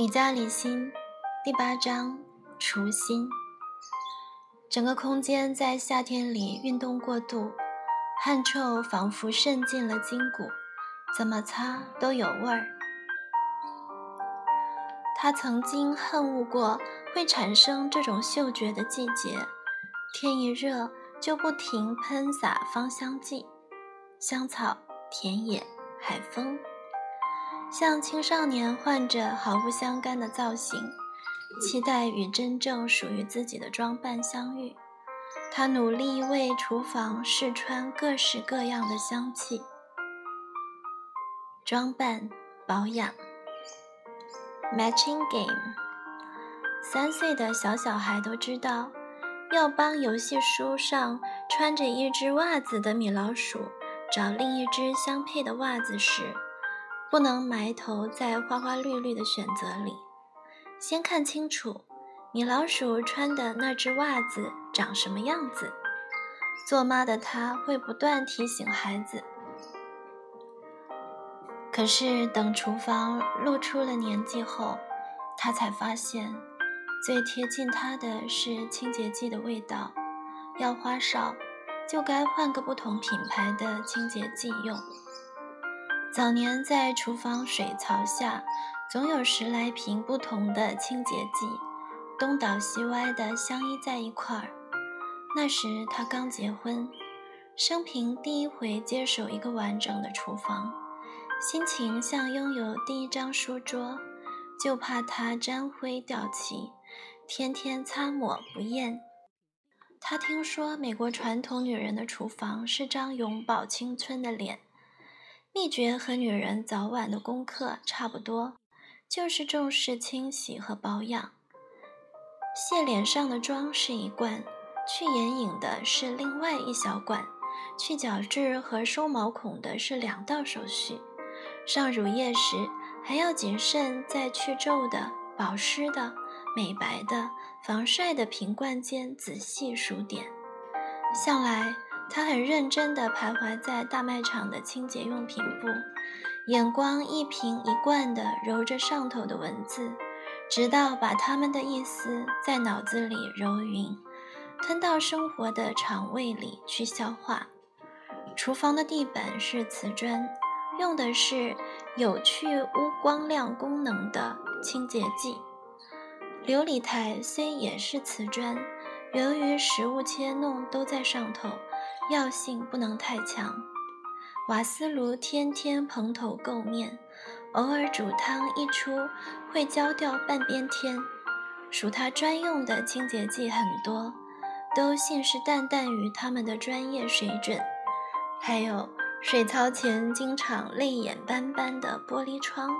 李家李心第八章除心。整个空间在夏天里运动过度，汗臭仿佛渗进了筋骨，怎么擦都有味儿。他曾经恨恶过会产生这种嗅觉的季节，天一热就不停喷洒芳香剂，香草、田野、海风。像青少年换着毫不相干的造型，期待与真正属于自己的装扮相遇。他努力为厨房试穿各式各样的香气，装扮保养。Matching game，三岁的小小孩都知道，要帮游戏书上穿着一只袜子的米老鼠找另一只相配的袜子时。不能埋头在花花绿绿的选择里，先看清楚米老鼠穿的那只袜子长什么样子。做妈的她会不断提醒孩子。可是等厨房露出了年纪后，她才发现，最贴近她的是清洁剂的味道。要花哨，就该换个不同品牌的清洁剂用。早年在厨房水槽下，总有十来瓶不同的清洁剂，东倒西歪的相依在一块儿。那时他刚结婚，生平第一回接手一个完整的厨房，心情像拥有第一张书桌，就怕它沾灰掉漆，天天擦抹不厌。他听说美国传统女人的厨房是张永葆青春的脸。秘诀和女人早晚的功课差不多，就是重视清洗和保养。卸脸上的妆是一罐，去眼影的是另外一小管，去角质和收毛孔的是两道手续。上乳液时还要谨慎，在去皱的、保湿的、美白的、防晒的瓶罐间仔细数点。向来。他很认真地徘徊在大卖场的清洁用品部，眼光一瓶一罐地揉着上头的文字，直到把他们的意思在脑子里揉匀，吞到生活的肠胃里去消化。厨房的地板是瓷砖，用的是有去污光亮功能的清洁剂。琉璃台虽也是瓷砖，由于食物切弄都在上头。药性不能太强，瓦斯炉天天蓬头垢面，偶尔煮汤一出会焦掉半边天。属他专用的清洁剂很多，都信誓旦旦于他们的专业水准。还有水槽前经常泪眼斑斑的玻璃窗、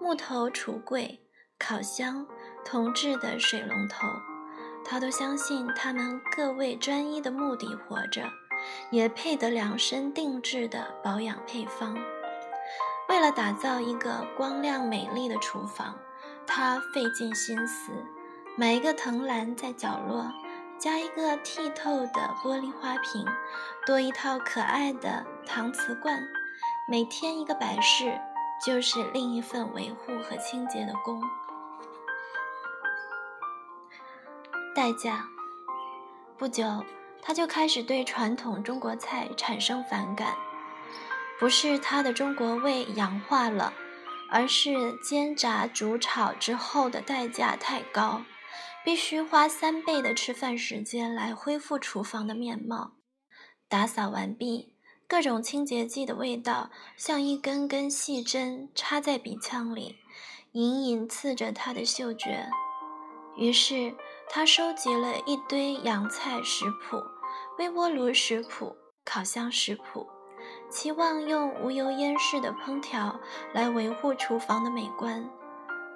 木头橱柜、烤箱、铜制的水龙头，他都相信他们各为专一的目的活着。也配得量身定制的保养配方。为了打造一个光亮美丽的厨房，他费尽心思，买一个藤篮在角落，加一个剔透的玻璃花瓶，多一套可爱的搪瓷罐，每天一个摆饰，就是另一份维护和清洁的工。代价，不久。他就开始对传统中国菜产生反感，不是他的中国胃氧化了，而是煎炸煮炒之后的代价太高，必须花三倍的吃饭时间来恢复厨房的面貌。打扫完毕，各种清洁剂的味道像一根根细针插在鼻腔里，隐隐刺着他的嗅觉。于是他收集了一堆洋菜食谱。微波炉食谱、烤箱食谱，期望用无油烟式的烹调来维护厨房的美观。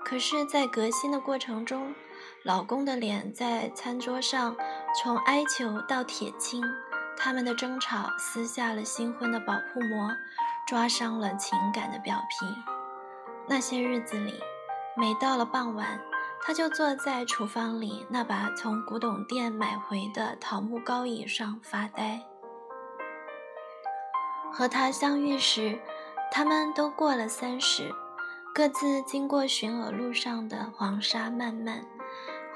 可是，在革新的过程中，老公的脸在餐桌上从哀求到铁青，他们的争吵撕下了新婚的保护膜，抓伤了情感的表皮。那些日子里，每到了傍晚。他就坐在厨房里那把从古董店买回的桃木高椅上发呆。和他相遇时，他们都过了三十，各自经过寻鹅路上的黄沙漫漫。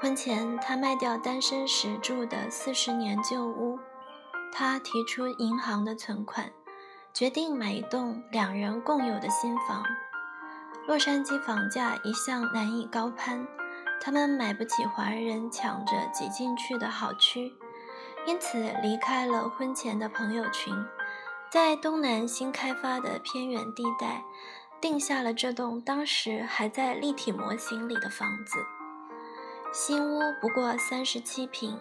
婚前，他卖掉单身时住的四十年旧屋，他提出银行的存款，决定买一栋两人共有的新房。洛杉矶房价一向难以高攀，他们买不起华人抢着挤进去的好区，因此离开了婚前的朋友群，在东南新开发的偏远地带，定下了这栋当时还在立体模型里的房子。新屋不过三十七平，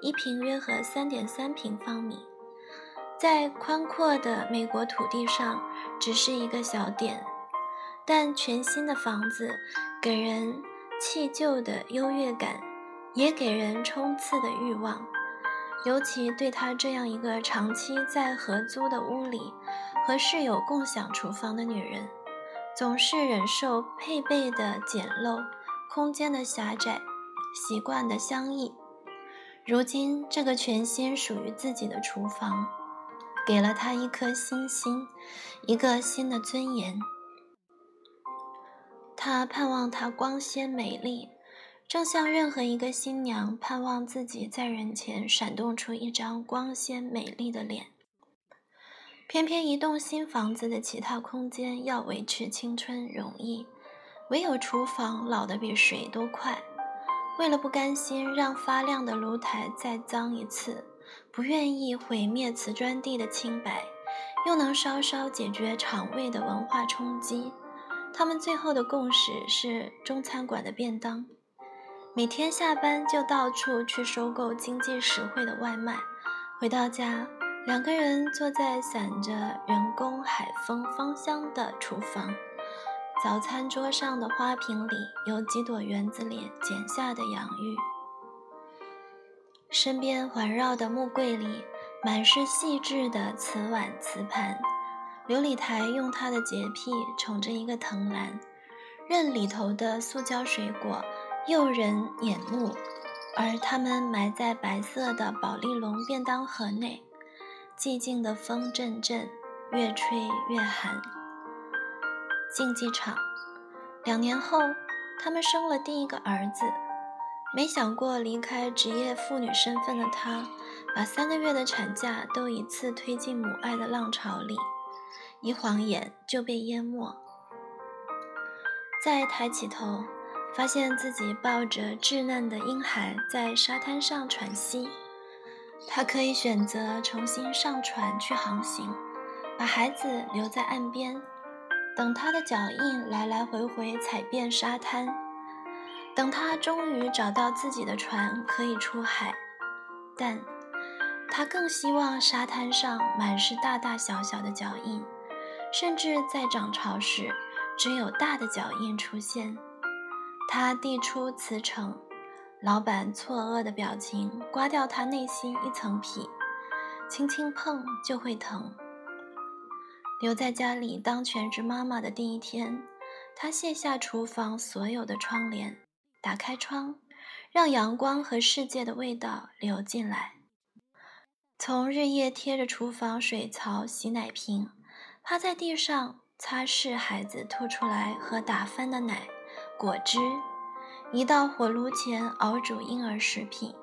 一平约合三点三平方米，在宽阔的美国土地上，只是一个小点。但全新的房子给人弃旧的优越感，也给人冲刺的欲望。尤其对她这样一个长期在合租的屋里和室友共享厨房的女人，总是忍受配备的简陋、空间的狭窄、习惯的相异。如今，这个全新属于自己的厨房，给了她一颗新心，一个新的尊严。他盼望她光鲜美丽，正像任何一个新娘盼望自己在人前闪动出一张光鲜美丽的脸。偏偏一栋新房子的其他空间要维持青春容易，唯有厨房老得比谁都快。为了不甘心让发亮的炉台再脏一次，不愿意毁灭瓷砖地的清白，又能稍稍解决肠胃的文化冲击。他们最后的共识是中餐馆的便当，每天下班就到处去收购经济实惠的外卖。回到家，两个人坐在散着人工海风芳香的厨房，早餐桌上的花瓶里有几朵园子里剪下的洋芋，身边环绕的木柜里满是细致的瓷碗瓷盘。琉璃台用他的洁癖宠着一个藤篮，任里头的塑胶水果诱人眼目，而它们埋在白色的宝丽龙便当盒内。寂静的风阵阵，越吹越寒。竞技场，两年后，他们生了第一个儿子。没想过离开职业妇女身份的她，把三个月的产假都一次推进母爱的浪潮里。一晃眼就被淹没。再抬起头，发现自己抱着稚嫩的婴孩在沙滩上喘息。他可以选择重新上船去航行，把孩子留在岸边，等他的脚印来来回回踩遍沙滩，等他终于找到自己的船可以出海。但，他更希望沙滩上满是大大小小的脚印。甚至在涨潮时，只有大的脚印出现。他递出辞呈，老板错愕的表情刮掉他内心一层皮，轻轻碰就会疼。留在家里当全职妈妈的第一天，他卸下厨房所有的窗帘，打开窗，让阳光和世界的味道流进来。从日夜贴着厨房水槽洗奶瓶。趴在地上擦拭孩子吐出来和打翻的奶、果汁，一到火炉前熬煮婴儿食品，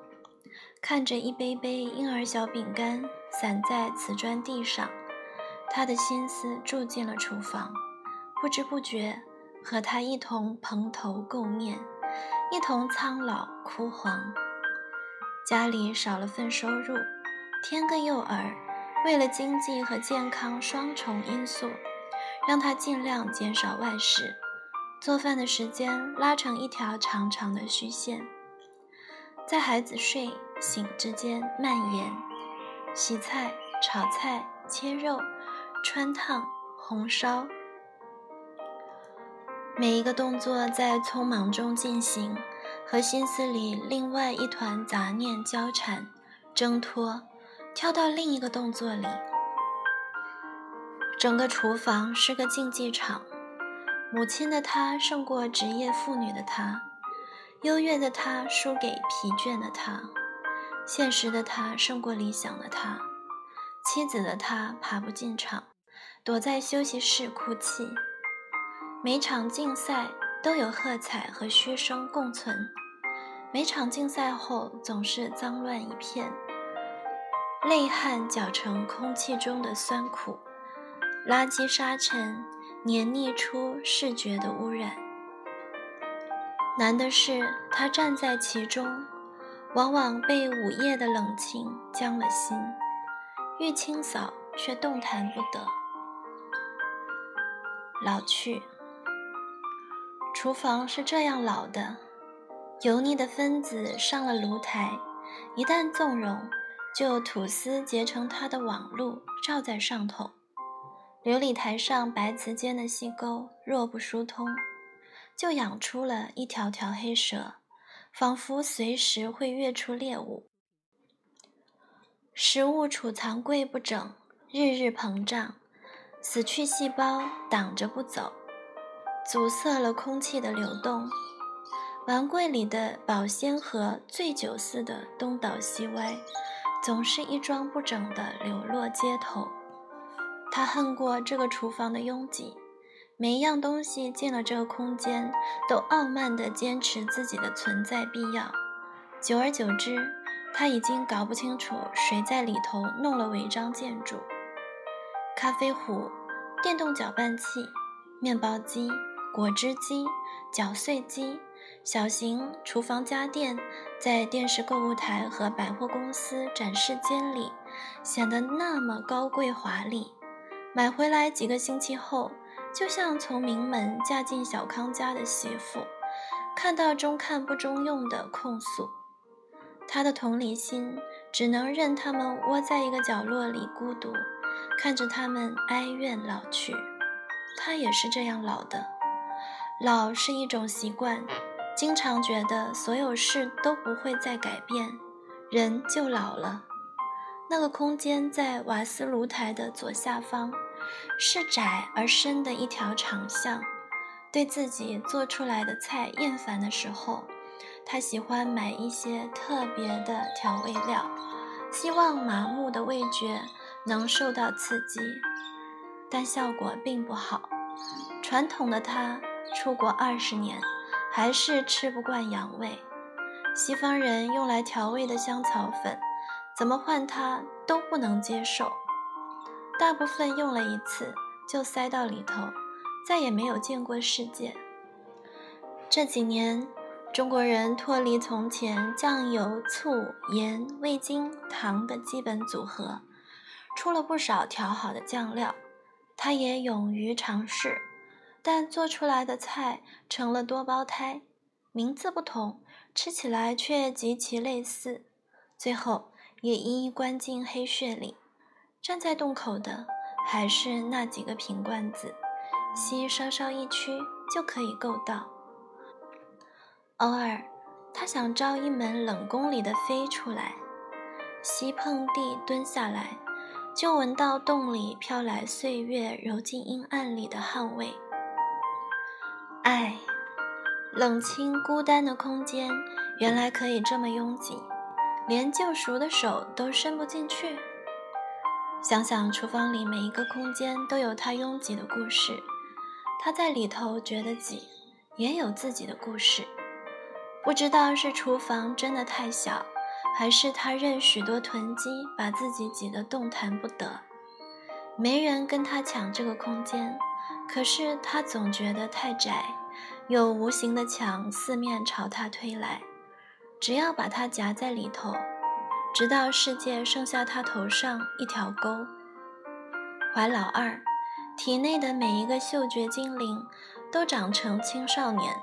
看着一杯杯婴儿小饼干散在瓷砖地上，他的心思住进了厨房，不知不觉和他一同蓬头垢面，一同苍老枯黄。家里少了份收入，添个幼儿。为了经济和健康双重因素，让他尽量减少外食，做饭的时间拉成一条长长的虚线，在孩子睡醒之间蔓延。洗菜、炒菜、切肉、穿烫、红烧，每一个动作在匆忙中进行，和心思里另外一团杂念交缠、挣脱。跳到另一个动作里，整个厨房是个竞技场。母亲的她胜过职业妇女的她，优越的她输给疲倦的她，现实的她胜过理想的她，妻子的她爬不进场，躲在休息室哭泣。每场竞赛都有喝彩和嘘声共存，每场竞赛后总是脏乱一片，泪汗搅成空气中的酸苦，垃圾沙尘黏腻出视觉的污染。难的是，他站在其中，往往被午夜的冷清僵了心，欲清扫却动弹不得。老去，厨房是这样老的：油腻的分子上了炉台，一旦纵容，就吐丝结成它的网路，罩在上头。琉璃台上白瓷间的细沟若不疏通。就养出了一条条黑蛇，仿佛随时会跃出猎物。食物储藏柜不整，日日膨胀，死去细胞挡着不走，阻塞了空气的流动。碗柜里的保鲜盒醉酒似的东倒西歪，总是一桩不整的流落街头。他恨过这个厨房的拥挤。每一样东西进了这个空间，都傲慢地坚持自己的存在必要。久而久之，他已经搞不清楚谁在里头弄了违章建筑。咖啡壶、电动搅拌器、面包机、果汁机、搅碎机、小型厨房家电，在电视购物台和百货公司展示间里显得那么高贵华丽。买回来几个星期后。就像从名门嫁进小康家的媳妇，看到中看不中用的控诉，她的同理心只能任他们窝在一个角落里孤独，看着他们哀怨老去。她也是这样老的，老是一种习惯，经常觉得所有事都不会再改变，人就老了。那个空间在瓦斯炉台的左下方。是窄而深的一条长巷。对自己做出来的菜厌烦的时候，他喜欢买一些特别的调味料，希望麻木的味觉能受到刺激，但效果并不好。传统的他出国二十年，还是吃不惯洋味。西方人用来调味的香草粉，怎么换它都不能接受。大部分用了一次就塞到里头，再也没有见过世界。这几年，中国人脱离从前酱油、醋、盐、味精、糖的基本组合，出了不少调好的酱料。他也勇于尝试，但做出来的菜成了多胞胎，名字不同，吃起来却极其类似，最后也一一关进黑穴里。站在洞口的还是那几个瓶罐子，膝稍稍一屈就可以够到。偶尔，他想招一门冷宫里的妃出来，膝碰地蹲下来，就闻到洞里飘来岁月揉进阴暗里的汗味。唉，冷清孤单的空间原来可以这么拥挤，连救赎的手都伸不进去。想想厨房里每一个空间都有它拥挤的故事，他在里头觉得挤，也有自己的故事。不知道是厨房真的太小，还是他任许多囤积把自己挤得动弹不得。没人跟他抢这个空间，可是他总觉得太窄，有无形的墙四面朝他推来，只要把它夹在里头。直到世界剩下他头上一条沟。怀老二，体内的每一个嗅觉精灵都长成青少年，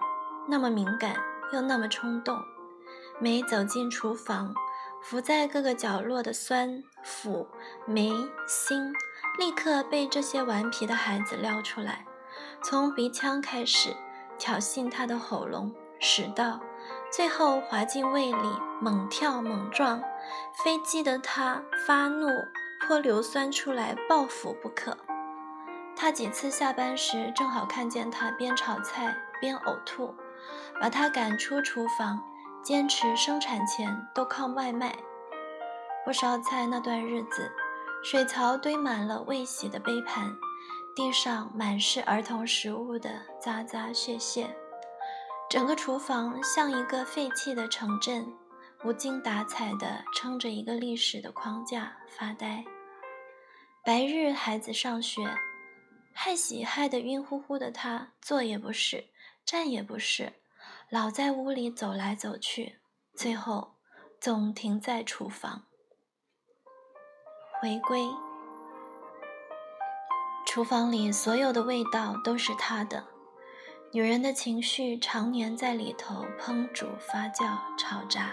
那么敏感又那么冲动。每走进厨房，伏在各个角落的酸、腐、霉、腥，立刻被这些顽皮的孩子撩出来，从鼻腔开始挑衅他的喉咙、食道。最后滑进胃里，猛跳猛撞，非激得他发怒泼硫酸出来报复不可。他几次下班时正好看见他边炒菜边呕吐，把他赶出厨房，坚持生产前都靠外卖。不烧菜那段日子，水槽堆满了未洗的杯盘，地上满是儿童食物的渣渣屑屑，整个厨房像一个废弃的城镇，无精打采地撑着一个历史的框架发呆。白日孩子上学，害喜害得晕乎乎的他，坐也不是，站也不是，老在屋里走来走去，最后总停在厨房。回归。厨房里所有的味道都是他的，女人的情绪常年在里头烹煮、发酵、炒炸，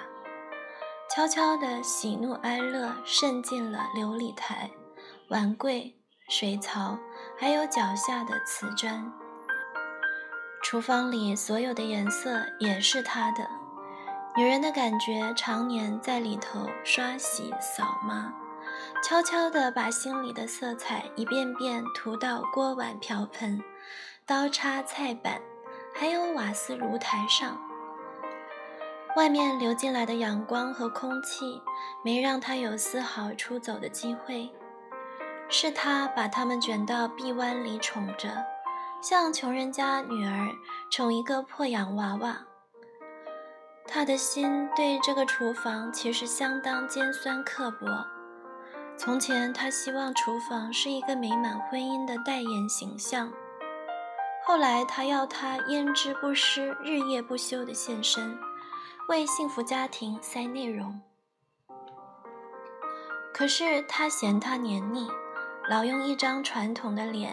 悄悄的喜怒哀乐渗进了琉璃台、碗柜、水槽，还有脚下的瓷砖。厨房里所有的颜色也是他的，女人的感觉常年在里头刷洗、扫抹。悄悄地把心里的色彩一遍遍涂到锅碗瓢盆、刀叉菜板，还有瓦斯炉台上。外面流进来的阳光和空气，没让他有丝毫出走的机会。是他把他们卷到臂弯里宠着，像穷人家女儿宠一个破洋娃娃。他的心对这个厨房其实相当尖酸刻薄。从前，他希望厨房是一个美满婚姻的代言形象。后来，他要他焉知不失、日夜不休地献身，为幸福家庭塞内容。可是，他嫌他黏腻，老用一张传统的脸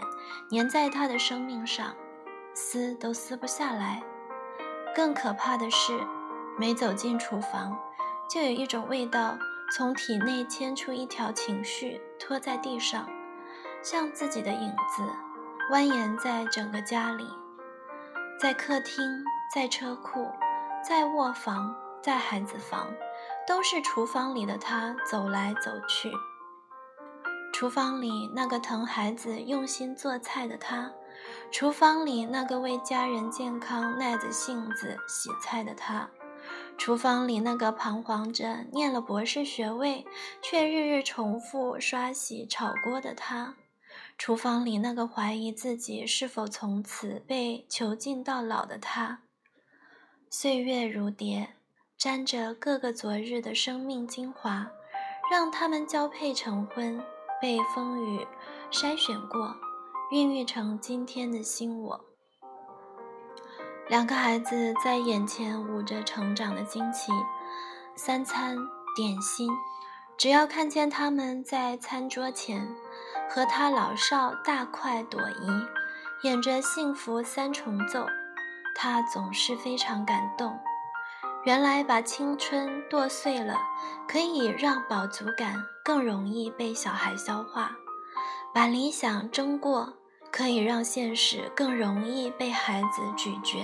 粘在他的生命上，撕都撕不下来。更可怕的是，每走进厨房，就有一种味道。从体内牵出一条情绪，拖在地上，像自己的影子，蜿蜒在整个家里，在客厅，在车库，在卧房，在孩子房，都是厨房里的他走来走去。厨房里那个疼孩子、用心做菜的他，厨房里那个为家人健康耐着性子洗菜的他。厨房里那个彷徨着念了博士学位，却日日重复刷洗炒锅的他；厨房里那个怀疑自己是否从此被囚禁到老的他。岁月如蝶，沾着各个昨日的生命精华，让他们交配成婚，被风雨筛选过，孕育成今天的新我。两个孩子在眼前捂着成长的惊奇，三餐点心，只要看见他们在餐桌前和他老少大快朵颐，演着幸福三重奏，他总是非常感动。原来把青春剁碎了，可以让饱足感更容易被小孩消化；把理想蒸过。可以让现实更容易被孩子咀嚼，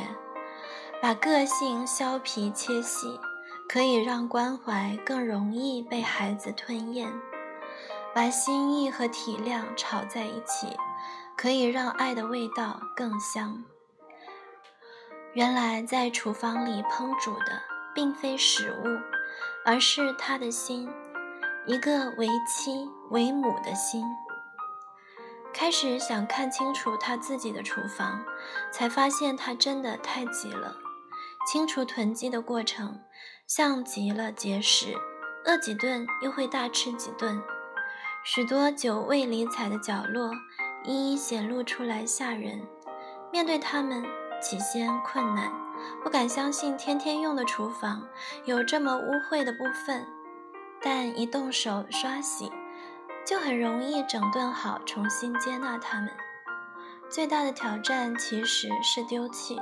把个性削皮切细；可以让关怀更容易被孩子吞咽，把心意和体谅炒在一起，可以让爱的味道更香。原来在厨房里烹煮的，并非食物，而是他的心，一个为妻为母的心。开始想看清楚他自己的厨房，才发现他真的太急了。清除囤积的过程，像极了节食，饿几顿又会大吃几顿。许多久未理睬的角落，一一显露出来吓人。面对他们，起先困难，不敢相信天天用的厨房有这么污秽的部分，但一动手刷洗。就很容易整顿好，重新接纳他们。最大的挑战其实是丢弃，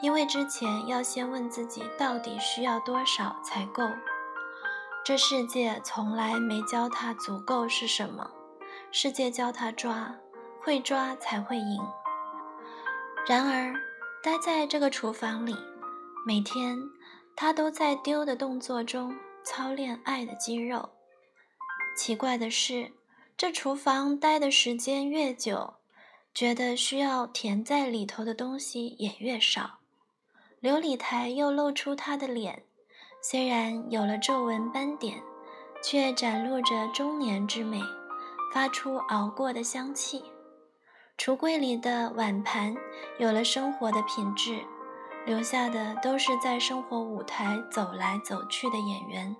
因为之前要先问自己到底需要多少才够。这世界从来没教他足够是什么，世界教他抓，会抓才会赢。然而，待在这个厨房里，每天他都在丢的动作中操练爱的肌肉。奇怪的是，这厨房待的时间越久，觉得需要填在里头的东西也越少。琉璃台又露出他的脸，虽然有了皱纹斑点，却展露着中年之美，发出熬过的香气。橱柜里的碗盘有了生活的品质，留下的都是在生活舞台走来走去的演员，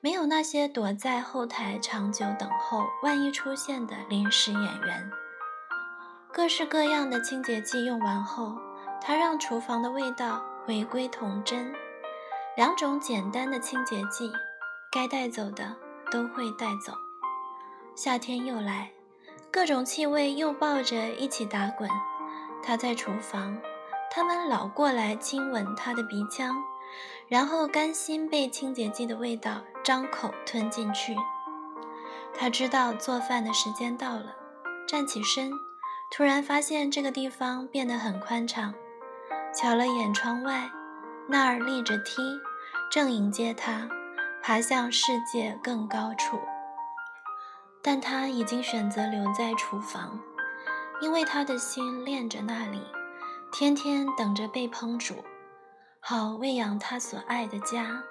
没有那些躲在后台长久等候、万一出现的临时演员。各式各样的清洁剂用完后，他让厨房的味道回归童真。两种简单的清洁剂，该带走的都会带走。夏天又来。各种气味又抱着一起打滚。他在厨房，他们老过来亲吻他的鼻腔，然后甘心被清洁剂的味道张口吞进去。他知道做饭的时间到了，站起身，突然发现这个地方变得很宽敞。瞧了眼窗外，那儿立着梯，正迎接他爬向世界更高处。但他已经选择留在厨房，因为他的心恋着那里，天天等着被烹煮，好喂养他所爱的家。